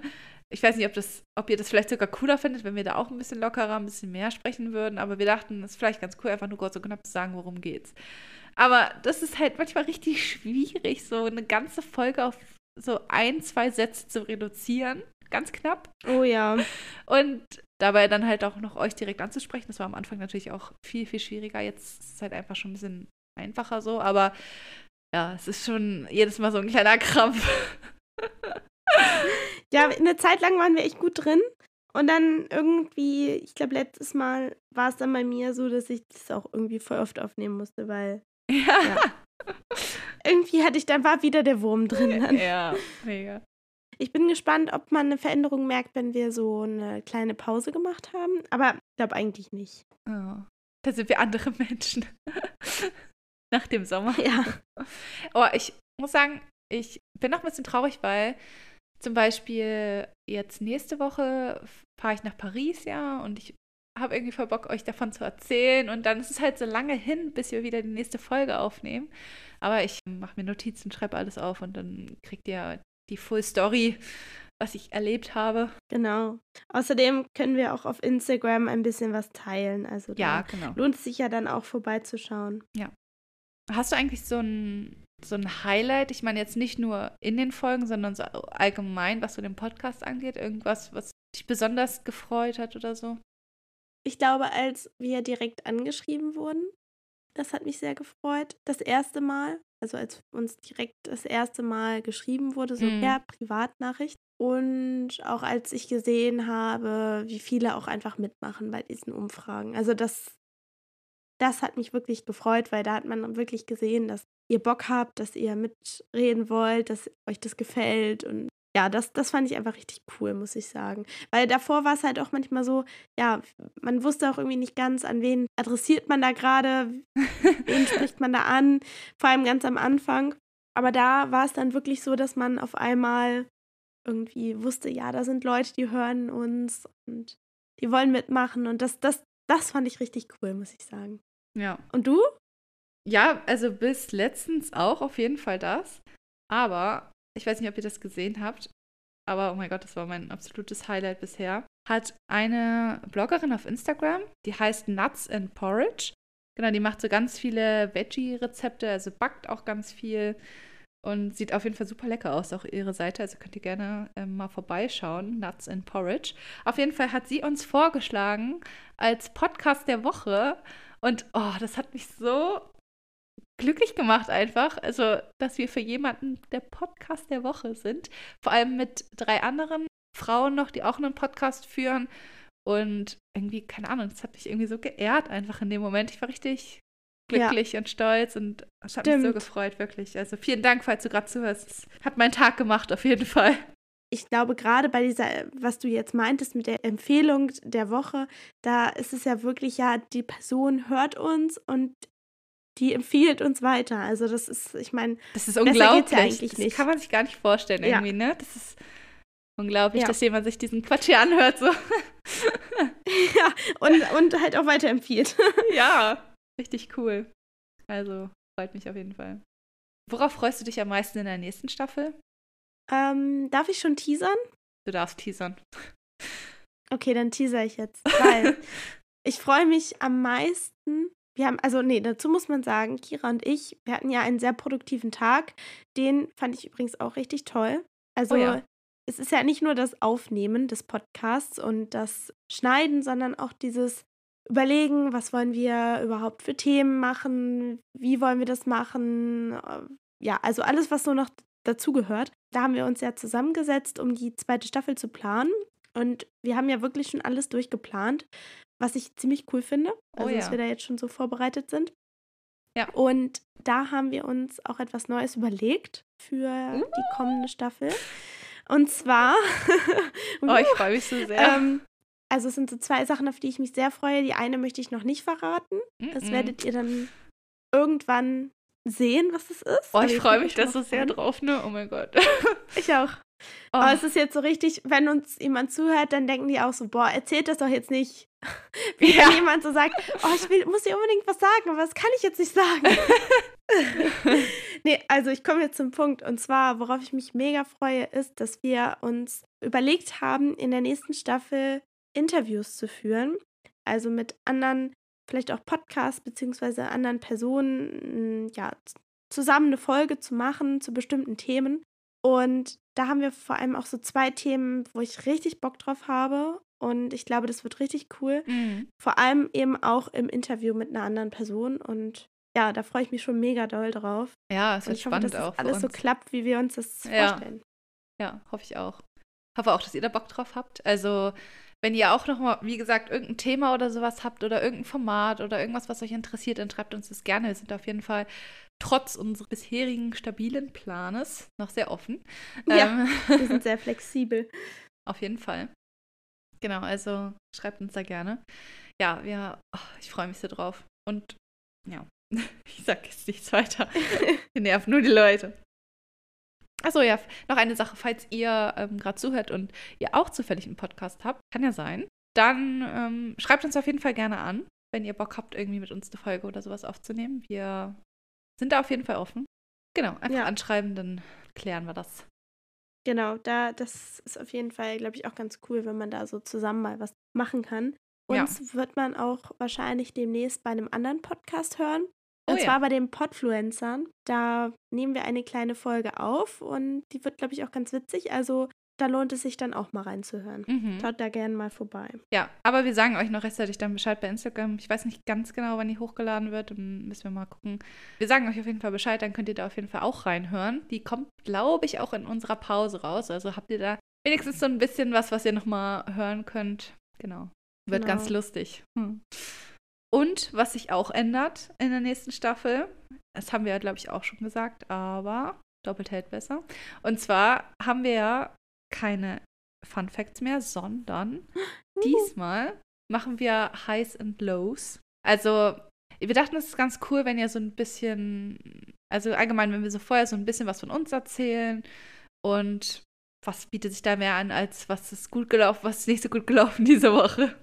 Ich weiß nicht, ob, das, ob ihr das vielleicht sogar cooler findet, wenn wir da auch ein bisschen lockerer, ein bisschen mehr sprechen würden, aber wir dachten, es ist vielleicht ganz cool, einfach nur kurz und knapp zu sagen, worum geht's. Aber das ist halt manchmal richtig schwierig, so eine ganze Folge auf so ein, zwei Sätze zu reduzieren. Ganz knapp. Oh ja. Und dabei dann halt auch noch euch direkt anzusprechen. Das war am Anfang natürlich auch viel, viel schwieriger. Jetzt ist es halt einfach schon ein bisschen einfacher so. Aber ja, es ist schon jedes Mal so ein kleiner Krampf. ja, eine Zeit lang waren wir echt gut drin. Und dann irgendwie, ich glaube, letztes Mal war es dann bei mir so, dass ich das auch irgendwie voll oft aufnehmen musste, weil. Ja. ja irgendwie hatte ich, dann war wieder der Wurm drin. Dann. Ja, mega. Ich bin gespannt, ob man eine Veränderung merkt, wenn wir so eine kleine Pause gemacht haben. Aber ich glaube eigentlich nicht. Oh, da sind wir andere Menschen. Nach dem Sommer. Ja. Oh, ich muss sagen, ich bin noch ein bisschen traurig, weil zum Beispiel jetzt nächste Woche fahre ich nach Paris, ja, und ich habe irgendwie voll Bock, euch davon zu erzählen. Und dann ist es halt so lange hin, bis wir wieder die nächste Folge aufnehmen. Aber ich mache mir Notizen, schreibe alles auf und dann kriegt ihr die Full Story, was ich erlebt habe. Genau. Außerdem können wir auch auf Instagram ein bisschen was teilen. Also ja, genau. lohnt es sich ja dann auch vorbeizuschauen. Ja. Hast du eigentlich so ein, so ein Highlight? Ich meine jetzt nicht nur in den Folgen, sondern so allgemein, was so den Podcast angeht? Irgendwas, was dich besonders gefreut hat oder so? Ich glaube, als wir direkt angeschrieben wurden, das hat mich sehr gefreut. Das erste Mal, also als uns direkt das erste Mal geschrieben wurde, so mhm. per Privatnachricht. Und auch als ich gesehen habe, wie viele auch einfach mitmachen bei diesen Umfragen. Also das, das hat mich wirklich gefreut, weil da hat man wirklich gesehen, dass ihr Bock habt, dass ihr mitreden wollt, dass euch das gefällt. Und ja, das, das fand ich einfach richtig cool, muss ich sagen. Weil davor war es halt auch manchmal so, ja, man wusste auch irgendwie nicht ganz, an wen adressiert man da gerade, wen spricht man da an, vor allem ganz am Anfang. Aber da war es dann wirklich so, dass man auf einmal irgendwie wusste, ja, da sind Leute, die hören uns und die wollen mitmachen. Und das, das, das fand ich richtig cool, muss ich sagen. Ja. Und du? Ja, also bis letztens auch auf jeden Fall das. Aber ich weiß nicht, ob ihr das gesehen habt, aber oh mein Gott, das war mein absolutes Highlight bisher, hat eine Bloggerin auf Instagram, die heißt Nuts and Porridge. Genau, die macht so ganz viele Veggie-Rezepte, also backt auch ganz viel und sieht auf jeden Fall super lecker aus, auch ihre Seite. Also könnt ihr gerne ähm, mal vorbeischauen, Nuts and Porridge. Auf jeden Fall hat sie uns vorgeschlagen als Podcast der Woche. Und oh, das hat mich so glücklich gemacht einfach. Also, dass wir für jemanden der Podcast der Woche sind. Vor allem mit drei anderen Frauen noch, die auch einen Podcast führen. Und irgendwie, keine Ahnung, das hat mich irgendwie so geehrt einfach in dem Moment. Ich war richtig glücklich ja. und stolz und es hat Stimmt. mich so gefreut, wirklich. Also vielen Dank, falls du gerade zuhörst. Es hat meinen Tag gemacht, auf jeden Fall. Ich glaube, gerade bei dieser, was du jetzt meintest mit der Empfehlung der Woche, da ist es ja wirklich, ja, die Person hört uns und die empfiehlt uns weiter. Also das ist, ich meine, das ist unglaublich. Ja eigentlich das nicht. kann man sich gar nicht vorstellen irgendwie, ja. ne? Das ist unglaublich, ja. dass jemand sich diesen Quatsch hier anhört so. ja, und, und halt auch weiterempfiehlt. ja, richtig cool. Also freut mich auf jeden Fall. Worauf freust du dich am meisten in der nächsten Staffel? Ähm, darf ich schon teasern? Du darfst teasern. Okay, dann teaser ich jetzt. Weil ich freue mich am meisten. Wir haben, also nee, dazu muss man sagen, Kira und ich, wir hatten ja einen sehr produktiven Tag. Den fand ich übrigens auch richtig toll. Also Oh ja. es ist ja nicht nur das Aufnehmen des Podcasts und das Schneiden, sondern auch dieses Überlegen, was wollen wir überhaupt für Themen machen, wie wollen wir das machen. Äh, Ja, also alles, was so noch dazugehört. Da haben wir uns ja zusammengesetzt, um die zweite Staffel zu planen. Und wir haben ja wirklich schon alles durchgeplant, was ich ziemlich cool finde. Oh Also, dass ja. wir da jetzt schon so vorbereitet sind. Ja. Und da haben wir uns auch etwas Neues überlegt für die kommende Staffel. Und zwar, Oh, ich freue mich so sehr. ähm, also es sind so zwei Sachen, auf die ich mich sehr freue. Die eine möchte ich noch nicht verraten. Das Mhm. werdet ihr dann irgendwann sehen, was es ist. Oh, ich freue mich da so sehr drauf, ne? Oh mein Gott. Ich auch. Oh, Aber es ist jetzt so richtig, wenn uns jemand zuhört, dann denken die auch so, boah, erzählt das doch jetzt nicht. Wie Ja. wenn jemand so sagt, oh, ich will, muss dir unbedingt was sagen, aber das kann ich jetzt nicht sagen. nee, also ich komme jetzt zum Punkt. Und zwar, worauf ich mich mega freue, ist, dass wir uns überlegt haben, in der nächsten Staffel Interviews zu führen. Also mit anderen, vielleicht auch Podcasts, beziehungsweise anderen Personen, mh, ja, zusammen eine Folge zu machen zu bestimmten Themen. Und da haben wir vor allem auch so zwei Themen, wo ich richtig Bock drauf habe. Und ich glaube, das wird richtig cool. Mhm. Vor allem eben auch im Interview mit einer anderen Person. Und ja, da freue ich mich schon mega doll drauf. Ja, es wird ich hoffe, spannend dass auch. das alles so uns. klappt, wie wir uns das Ja. vorstellen. Ja, hoffe ich auch. Hoffe auch, dass ihr da Bock drauf habt. Also, wenn ihr auch noch mal, wie gesagt, irgendein Thema oder sowas habt oder irgendein Format oder irgendwas, was euch interessiert, dann schreibt uns das gerne. Wir sind auf jeden Fall trotz unseres bisherigen stabilen Planes noch sehr offen. Ja. Ähm, Wir sind sehr flexibel. auf jeden Fall. Genau, also schreibt uns da gerne. Ja, wir, oh, ich freue mich so drauf. Und ja, ich sag jetzt nichts weiter. Wir nerven nur die Leute. Achso, ja, noch eine Sache, falls ihr ähm, gerade zuhört und ihr auch zufällig einen Podcast habt, kann ja sein, dann ähm, schreibt uns auf jeden Fall gerne an, wenn ihr Bock habt, irgendwie mit uns eine Folge oder sowas aufzunehmen. Wir sind da auf jeden Fall offen. Genau, einfach Ja. anschreiben, dann klären wir das. Genau, da, das ist auf jeden Fall, glaube ich, auch ganz cool, wenn man da so zusammen mal was machen kann. Ja. Uns wird man auch wahrscheinlich demnächst bei einem anderen Podcast hören. Oh Und ja. zwar bei den Podfluencern. Da nehmen wir eine kleine Folge auf und die wird, glaube ich, auch ganz witzig. Also da lohnt es sich dann auch mal reinzuhören. Mhm. Schaut da gerne mal vorbei. Ja, aber wir sagen euch noch rechtzeitig dann Bescheid bei Instagram. Ich weiß nicht ganz genau, wann die hochgeladen wird. Dann müssen wir mal gucken. Wir sagen euch auf jeden Fall Bescheid, dann könnt ihr da auf jeden Fall auch reinhören. Die kommt, glaube ich, auch in unserer Pause raus. Also habt ihr da wenigstens so ein bisschen was, was ihr nochmal hören könnt. Genau. Wird Genau. ganz lustig. Hm. Und was sich auch ändert in der nächsten Staffel, das haben wir ja, glaube ich, auch schon gesagt, aber doppelt hält besser. Und zwar haben wir ja keine Fun Facts mehr, sondern diesmal machen wir Highs and Lows. Also, wir dachten, es ist ganz cool, wenn ihr so ein bisschen, also allgemein, wenn wir so vorher so ein bisschen was von uns erzählen und was bietet sich da mehr an, als was ist gut gelaufen, was ist nicht so gut gelaufen diese Woche.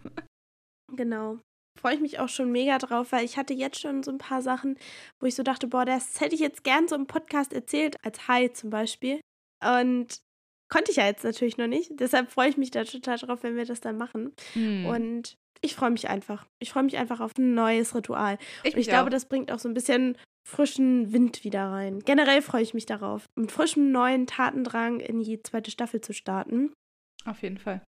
Genau. Freue ich mich auch schon mega drauf, weil ich hatte jetzt schon so ein paar Sachen, wo ich so dachte, boah, das hätte ich jetzt gern so im Podcast erzählt, als Hi zum Beispiel. Und konnte ich ja jetzt natürlich noch nicht. Deshalb freue ich mich da total drauf, wenn wir das dann machen. Hm. Und ich freue mich einfach. Ich freue mich einfach auf ein neues Ritual. Und ich glaube, auch. das bringt auch so ein bisschen frischen Wind wieder rein. Generell freue ich mich darauf, mit frischem neuen Tatendrang in die zweite Staffel zu starten. Auf jeden Fall.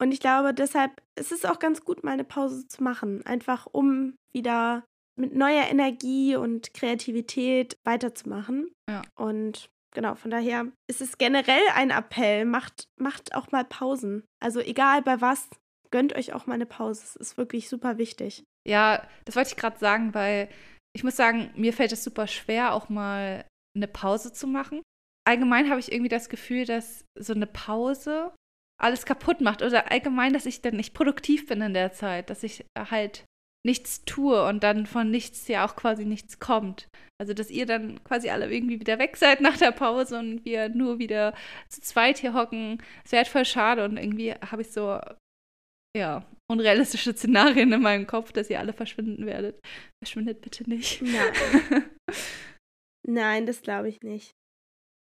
Und ich glaube, deshalb ist es auch ganz gut, mal eine Pause zu machen. Einfach um wieder mit neuer Energie und Kreativität weiterzumachen. Ja. Und genau, von daher ist es generell ein Appell, macht, macht auch mal Pausen. Also egal bei was, gönnt euch auch mal eine Pause. Es ist wirklich super wichtig. Ja, das wollte ich gerade sagen, weil ich muss sagen, mir fällt es super schwer, auch mal eine Pause zu machen. Allgemein habe ich irgendwie das Gefühl, dass so eine Pause alles kaputt macht oder allgemein, dass ich dann nicht produktiv bin in der Zeit, dass ich halt nichts tue und dann von nichts ja auch quasi nichts kommt. Also, dass ihr dann quasi alle irgendwie wieder weg seid nach der Pause und wir nur wieder zu zweit hier hocken. Es wäre halt voll schade und irgendwie habe ich so, ja, unrealistische Szenarien in meinem Kopf, dass ihr alle verschwinden werdet. Verschwindet bitte nicht. Nein. Nein, das glaube ich nicht.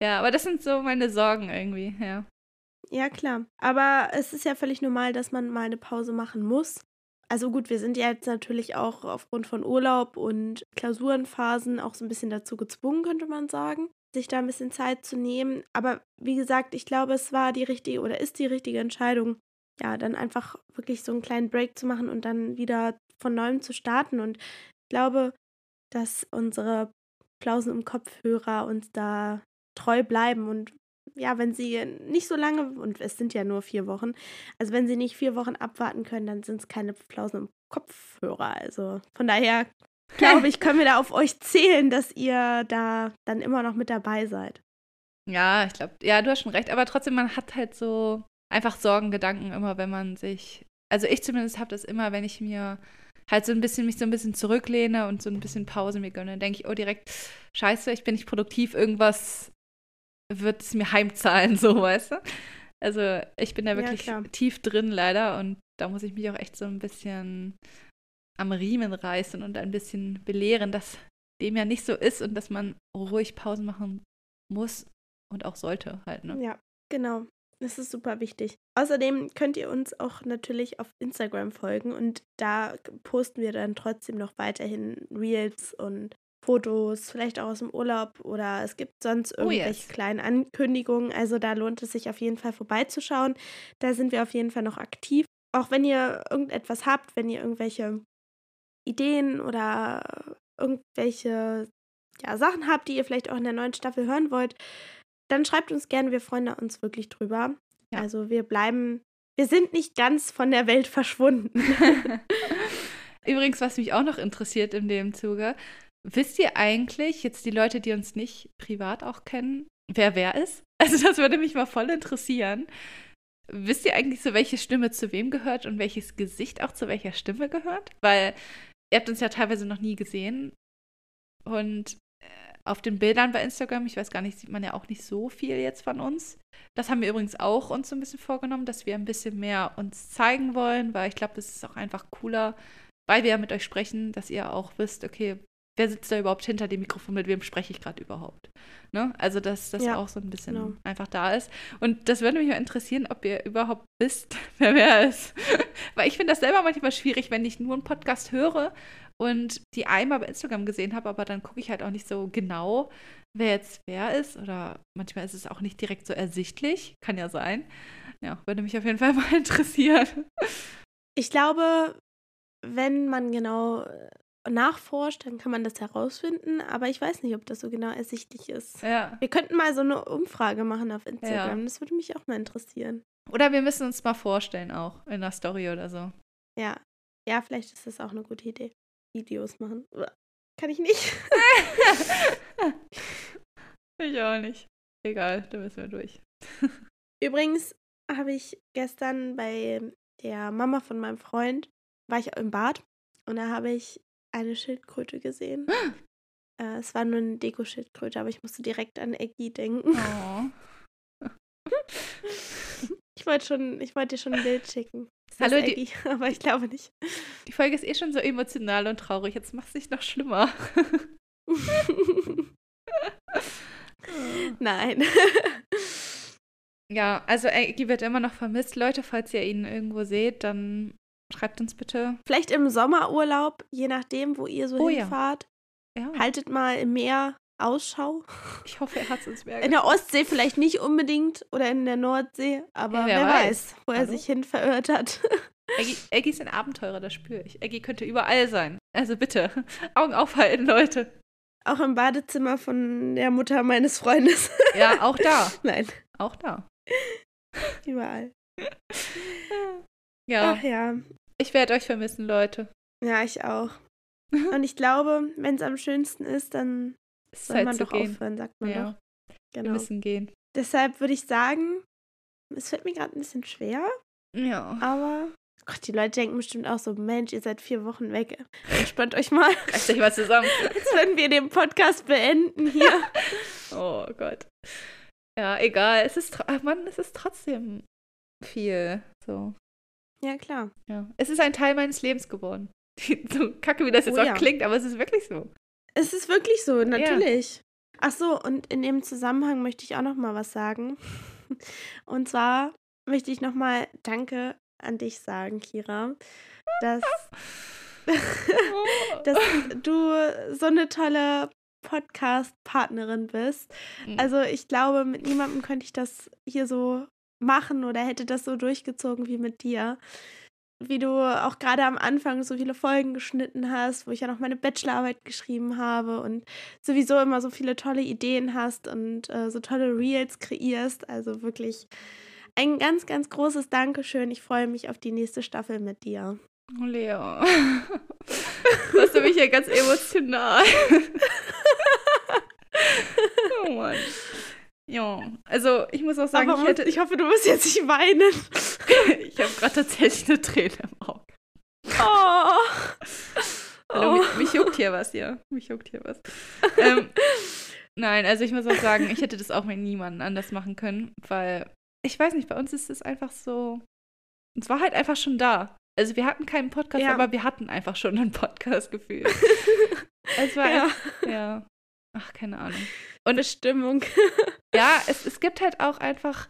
ja, aber das sind so meine Sorgen irgendwie, ja. Ja, klar. Aber es ist ja völlig normal, dass man mal eine Pause machen muss. Also gut, wir sind ja jetzt natürlich auch aufgrund von Urlaub und Klausurenphasen auch so ein bisschen dazu gezwungen, könnte man sagen, sich da ein bisschen Zeit zu nehmen. Aber wie gesagt, ich glaube, es war die richtige oder ist die richtige Entscheidung, ja, dann einfach wirklich so einen kleinen Break zu machen und dann wieder von neuem zu starten. Und ich glaube, dass unsere Flausen im Kopfhörer uns da treu bleiben und ja, wenn sie nicht so lange, und es sind ja nur vier Wochen, also wenn sie nicht vier Wochen abwarten können, dann sind es keine Flausen im Kopfhörer. Also von daher glaube ich, können wir da auf euch zählen, dass ihr da dann immer noch mit dabei seid. Ja, ich glaube, ja, du hast schon recht, aber trotzdem, man hat halt so einfach Sorgen, Gedanken immer, wenn man sich, also ich zumindest habe das immer, wenn ich mir halt so ein bisschen mich so ein bisschen zurücklehne und so ein bisschen Pause mir gönne, dann denke ich, oh direkt, scheiße, ich bin nicht produktiv, irgendwas wird es mir heimzahlen, so, weißt du? Also ich bin da wirklich ja, tief drin leider und da muss ich mich auch echt so ein bisschen am Riemen reißen und ein bisschen belehren, dass dem ja nicht so ist und dass man ruhig Pausen machen muss und auch sollte halt, ne? Ja, genau. Das ist super wichtig. Außerdem könnt ihr uns auch natürlich auf Instagram folgen und da posten wir dann trotzdem noch weiterhin Reels und Fotos, vielleicht auch aus dem Urlaub oder es gibt sonst irgendwelche oh yes. kleinen Ankündigungen. Also da lohnt es sich auf jeden Fall vorbeizuschauen. Da sind wir auf jeden Fall noch aktiv. Auch wenn ihr irgendetwas habt, wenn ihr irgendwelche Ideen oder irgendwelche ja, Sachen habt, die ihr vielleicht auch in der neuen Staffel hören wollt, dann schreibt uns gerne. Wir freuen uns wirklich drüber. Ja. Also wir bleiben, wir sind nicht ganz von der Welt verschwunden. Übrigens, was mich auch noch interessiert in dem Zuge, wisst ihr eigentlich, jetzt die Leute, die uns nicht privat auch kennen, wer wer ist? Also das würde mich mal voll interessieren. Wisst ihr eigentlich so, welche Stimme zu wem gehört und welches Gesicht auch zu welcher Stimme gehört? Weil ihr habt uns ja teilweise noch nie gesehen. Und auf den Bildern bei Instagram, ich weiß gar nicht, sieht man ja auch nicht so viel jetzt von uns. Das haben wir übrigens auch uns so ein bisschen vorgenommen, dass wir ein bisschen mehr uns zeigen wollen, weil ich glaube, das ist auch einfach cooler, weil wir ja mit euch sprechen, dass ihr auch wisst, okay, wer sitzt da überhaupt hinter dem Mikrofon, mit wem spreche ich gerade überhaupt. Ne? Also, dass das ja, auch so ein bisschen genau. einfach da ist. Und das würde mich mal interessieren, ob ihr überhaupt wisst, wer wer ist. Weil ich finde das selber manchmal schwierig, wenn ich nur einen Podcast höre und die einmal bei Instagram gesehen habe, aber dann gucke ich halt auch nicht so genau, wer jetzt wer ist. Oder manchmal ist es auch nicht direkt so ersichtlich. Kann ja sein. Ja, würde mich auf jeden Fall mal interessieren. Ich glaube, wenn man genau nachforscht, dann kann man das herausfinden, aber ich weiß nicht, ob das so genau ersichtlich ist. Ja. Wir könnten mal so eine Umfrage machen auf Instagram. Ja. Das würde mich auch mal interessieren. Oder wir müssen uns mal vorstellen auch in der Story oder so. Ja. Ja, vielleicht ist das auch eine gute Idee. Videos machen. Kann ich nicht. ich auch nicht. Egal, da müssen wir durch. Übrigens habe ich gestern bei der Mama von meinem Freund, war ich im Bad und da habe ich eine Schildkröte gesehen. äh, es war nur eine Deko-Schildkröte, aber ich musste direkt an Eggy denken. Oh. ich wollte schon, ich wollte dir schon ein Bild schicken. Das Hallo, Eggy, die, aber ich glaube nicht. Die Folge ist eh schon so emotional und traurig. Jetzt macht es sich noch schlimmer. Nein. ja, also Eggy wird immer noch vermisst. Leute, falls ihr ihn irgendwo seht, dann Schreibt uns bitte. Vielleicht im Sommerurlaub, je nachdem, wo ihr so oh, hinfahrt. Ja. Ja. Haltet mal im Meer Ausschau. Ich hoffe, er hat es ins Meer. In der Ostsee vielleicht nicht unbedingt oder in der Nordsee, aber ja, wer, wer weiß. weiß, wo Hallo? er sich hin verirrt hat. Eggy, Eggy ist ein Abenteurer, das spüre ich. Eggy könnte überall sein. Also bitte, Augen aufhalten, Leute. Auch im Badezimmer von der Mutter meines Freundes. Ja, auch da. Nein. Auch da. Überall. Ja. Ach ja. Ich werde euch vermissen, Leute. Ja, ich auch. Und ich glaube, wenn es am schönsten ist, dann ist soll man doch gehen. aufhören, sagt man ja. doch. Genau. Wir müssen gehen. Deshalb würde ich sagen, es fällt mir gerade ein bisschen schwer. Ja. Aber Gott, die Leute denken bestimmt auch so, Mensch, ihr seid vier Wochen weg. Entspannt euch mal. Reißt euch mal zusammen. Jetzt würden wir den Podcast beenden hier. oh Gott. Ja, egal. Es ist, Mann, es ist trotzdem viel. So. Ja, klar. Ja. Es ist ein Teil meines Lebens geworden. so kacke, wie das jetzt oh, auch ja. klingt, aber es ist wirklich so. Es ist wirklich so, natürlich. Ja. Ach so, und in dem Zusammenhang möchte ich auch noch mal was sagen. Und zwar möchte ich noch mal Danke an dich sagen, Kira, dass, dass du so eine tolle Podcast-Partnerin bist. Mhm. Also ich glaube, mit niemandem könnte ich das hier so machen oder hätte das so durchgezogen wie mit dir. Wie du auch gerade am Anfang so viele Folgen geschnitten hast, wo ich ja noch meine Bachelorarbeit geschrieben habe und sowieso immer so viele tolle Ideen hast und äh, so tolle Reels kreierst. Also wirklich ein ganz, ganz großes Dankeschön. Ich freue mich auf die nächste Staffel mit dir. Oh, Leo. Du mich ja ganz emotional. oh Mann. Ja, also ich muss auch sagen, ich, hätte, ich hoffe, du wirst jetzt nicht weinen. ich habe gerade tatsächlich eine Träne im Auge. Oh. Hallo, Oh. mich, mich juckt hier was, ja. Mich juckt hier was. ähm, nein, also ich muss auch sagen, ich hätte das auch mit niemandem anders machen können, weil ich weiß nicht, bei uns ist es einfach so. Es war halt einfach schon da. Also wir hatten keinen Podcast, Ja. aber wir hatten einfach schon einen Podcast gefühlt. Es war Ja. einfach, ja. Ach, keine Ahnung. Und Bestimmung. Ja, es, es gibt halt auch einfach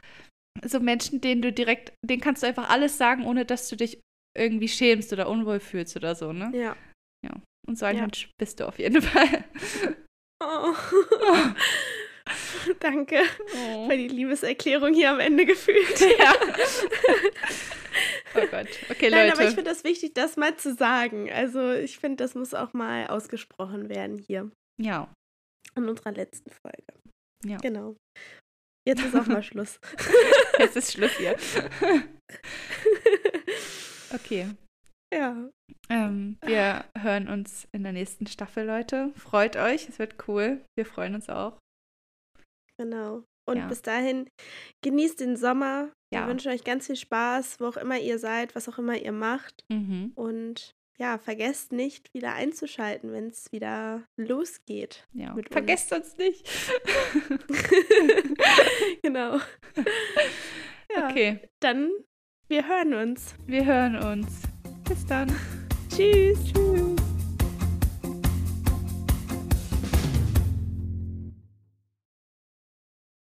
so Menschen, denen du direkt, denen kannst du einfach alles sagen, ohne dass du dich irgendwie schämst oder unwohl fühlst oder so, ne? Ja. Und so ein Ja. Mensch bist du auf jeden Fall. Oh. Danke Oh. für die Liebeserklärung hier am Ende gefühlt. Ja. Oh Gott. Okay, Nein, aber ich finde das wichtig, das mal zu sagen. Also ich finde, das muss auch mal ausgesprochen werden hier Ja. in unserer letzten Folge. Ja. Genau. Jetzt ist auch mal Schluss. Jetzt ist Schluss hier. Okay. ja. Ähm, wir hören uns in der nächsten Staffel, Leute. Freut euch, es wird cool. Wir freuen uns auch. Genau. Und Ja. bis dahin genießt den Sommer. Ja. Wir wünschen euch ganz viel Spaß, wo auch immer ihr seid, was auch immer ihr macht. Mhm. Und ja, vergesst nicht, wieder einzuschalten, wenn es wieder losgeht. Ja. Mit uns. Vergesst uns nicht. genau. Ja, Okay, Dann, wir hören uns. wir hören uns. Bis dann. Tschüss.